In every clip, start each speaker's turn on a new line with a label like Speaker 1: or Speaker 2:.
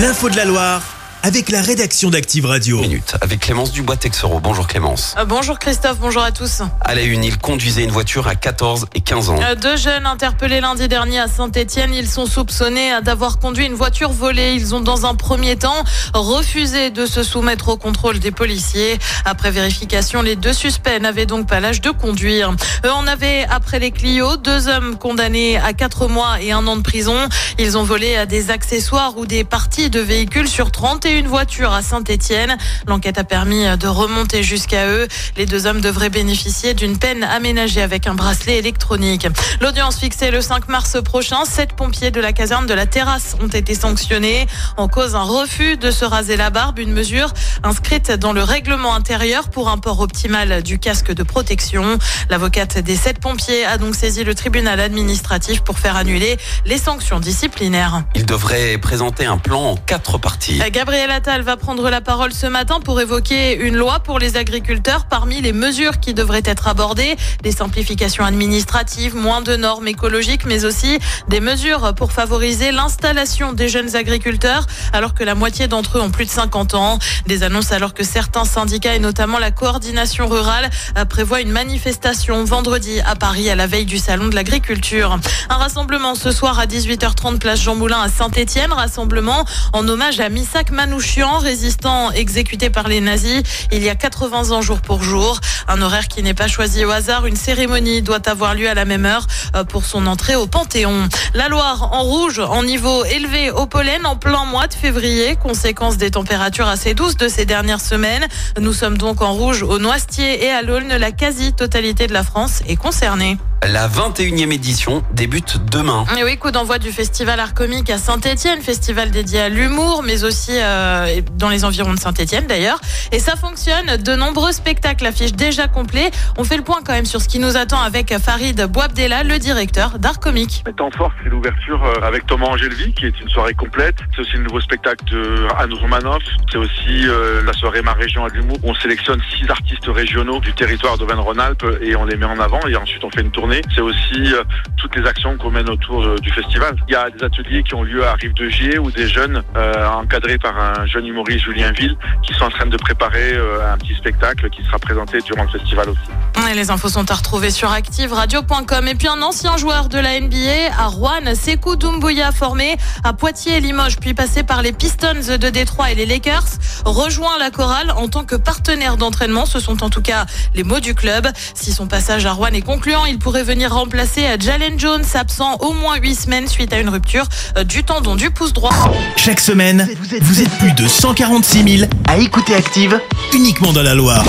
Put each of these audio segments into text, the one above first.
Speaker 1: L'info de la Loire avec la rédaction d'Active Radio.
Speaker 2: Minute avec Clémence Dubois Texero. Bonjour Clémence.
Speaker 3: Euh, bonjour Christophe, bonjour à tous.
Speaker 2: À la une, il conduisait une voiture à 14 et 15 ans.
Speaker 3: Euh, deux jeunes interpellés lundi dernier à Saint-Etienne, ils sont soupçonnés d'avoir conduit une voiture volée. Ils ont dans un premier temps refusé de se soumettre au contrôle des policiers. Après vérification, les deux suspects n'avaient donc pas l'âge de conduire. Eux on avait, après les Clio, deux hommes condamnés à quatre mois et un an de prison. Ils ont volé des accessoires ou des parties de véhicules sur 31 une voiture à Saint-Etienne. L'enquête a permis de remonter jusqu'à eux. Les deux hommes devraient bénéficier d'une peine aménagée avec un bracelet électronique. L'audience fixée le 5 mars prochain, sept pompiers de la caserne de la terrasse ont été sanctionnés en cause un refus de se raser la barbe, une mesure inscrite dans le règlement intérieur pour un port optimal du casque de protection. L'avocate des sept pompiers a donc saisi le tribunal administratif pour faire annuler les sanctions disciplinaires.
Speaker 2: Il devrait présenter un plan en quatre parties.
Speaker 3: Gabriel Gabriel Attal va prendre la parole ce matin pour évoquer une loi pour les agriculteurs. Parmi les mesures qui devraient être abordées, des simplifications administratives, moins de normes écologiques, mais aussi des mesures pour favoriser l'installation des jeunes agriculteurs, alors que la moitié d'entre eux ont plus de 50 ans. Des annonces alors que certains syndicats et notamment la coordination rurale prévoient une manifestation vendredi à Paris à la veille du salon de l'agriculture. Un rassemblement ce soir à 18h30 place Jean Moulin à Saint-Étienne, rassemblement en hommage à Misak Manu Manouchian, résistant exécuté par les nazis il y a 80 ans jour pour jour. Un horaire qui n'est pas choisi au hasard. Une cérémonie doit avoir lieu à la même heure euh, pour son entrée au Panthéon. La Loire en rouge, en niveau élevé au pollen en plein mois de février, conséquence des températures assez douces de ces dernières semaines. Nous sommes donc en rouge au Noisetier et à l'Aulne. La quasi-totalité de la France est concernée.
Speaker 2: La 21e édition débute demain.
Speaker 3: Et oui, coup d'envoi du festival Art Comique à Saint-Etienne, festival dédié à l'humour, mais aussi euh, dans les environs de Saint-Etienne d'ailleurs. Et ça fonctionne, de nombreux spectacles affichent déjà complets. On fait le point quand même sur ce qui nous attend avec Farid Bouabdella, le directeur d'Art Comique.
Speaker 4: Temps fort, c'est l'ouverture euh, avec Thomas Angelvi, qui est une soirée complète. C'est aussi le nouveau spectacle de Anne Romanoff. C'est aussi euh, la soirée Ma Région à l'humour. On sélectionne six artistes régionaux du territoire d'Auvergne-Rhône-Alpes et on les met en avant et ensuite on fait une tournée c'est aussi euh, toutes les actions qu'on mène autour euh, du festival. Il y a des ateliers qui ont lieu à Rive de Gier où des jeunes euh, encadrés par un jeune humoriste Julien Ville qui sont en train de préparer un petit spectacle qui sera présenté durant le festival aussi.
Speaker 3: Et les infos sont à retrouver sur activeradio.com. Et puis un ancien joueur de la NBA à Rouen, Sekou Doumbouya, formé à Poitiers et Limoges, puis passé par les Pistons de Détroit et les Lakers, rejoint la chorale en tant que partenaire d'entraînement. Ce sont en tout cas les mots du club. Si son passage à Rouen est concluant, il pourrait venir remplacer Jalen Jones, absent au moins 8 semaines suite à une rupture du tendon du pouce droit.
Speaker 1: Chaque semaine, vous êtes, plus de 146 000 à écouter Active uniquement dans la Loire.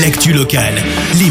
Speaker 1: L'actu locale, les